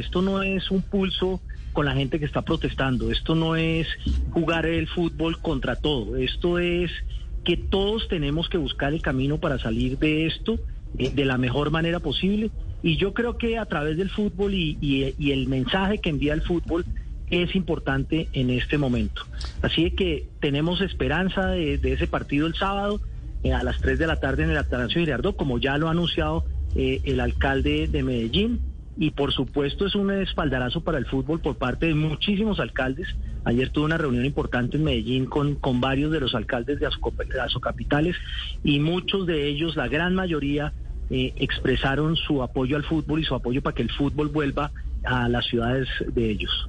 Esto no es un pulso con la gente que está protestando. Esto no es jugar el fútbol contra todo. Esto es que todos tenemos que buscar el camino para salir de esto eh, de la mejor manera posible. Y yo creo que a través del fútbol y, el mensaje que envía el fútbol es importante en este momento. Así que tenemos esperanza de, ese partido el sábado eh, a las 3 de la tarde en el Atanasio Girardot, como ya lo ha anunciado eh, el alcalde de Medellín. Y por supuesto es un espaldarazo para el fútbol por parte de muchísimos alcaldes. Ayer tuve una reunión importante en Medellín con, con varios de los alcaldes de capitales y muchos de ellos, la gran mayoría, eh, expresaron su apoyo al fútbol y su apoyo para que el fútbol vuelva a las ciudades de ellos.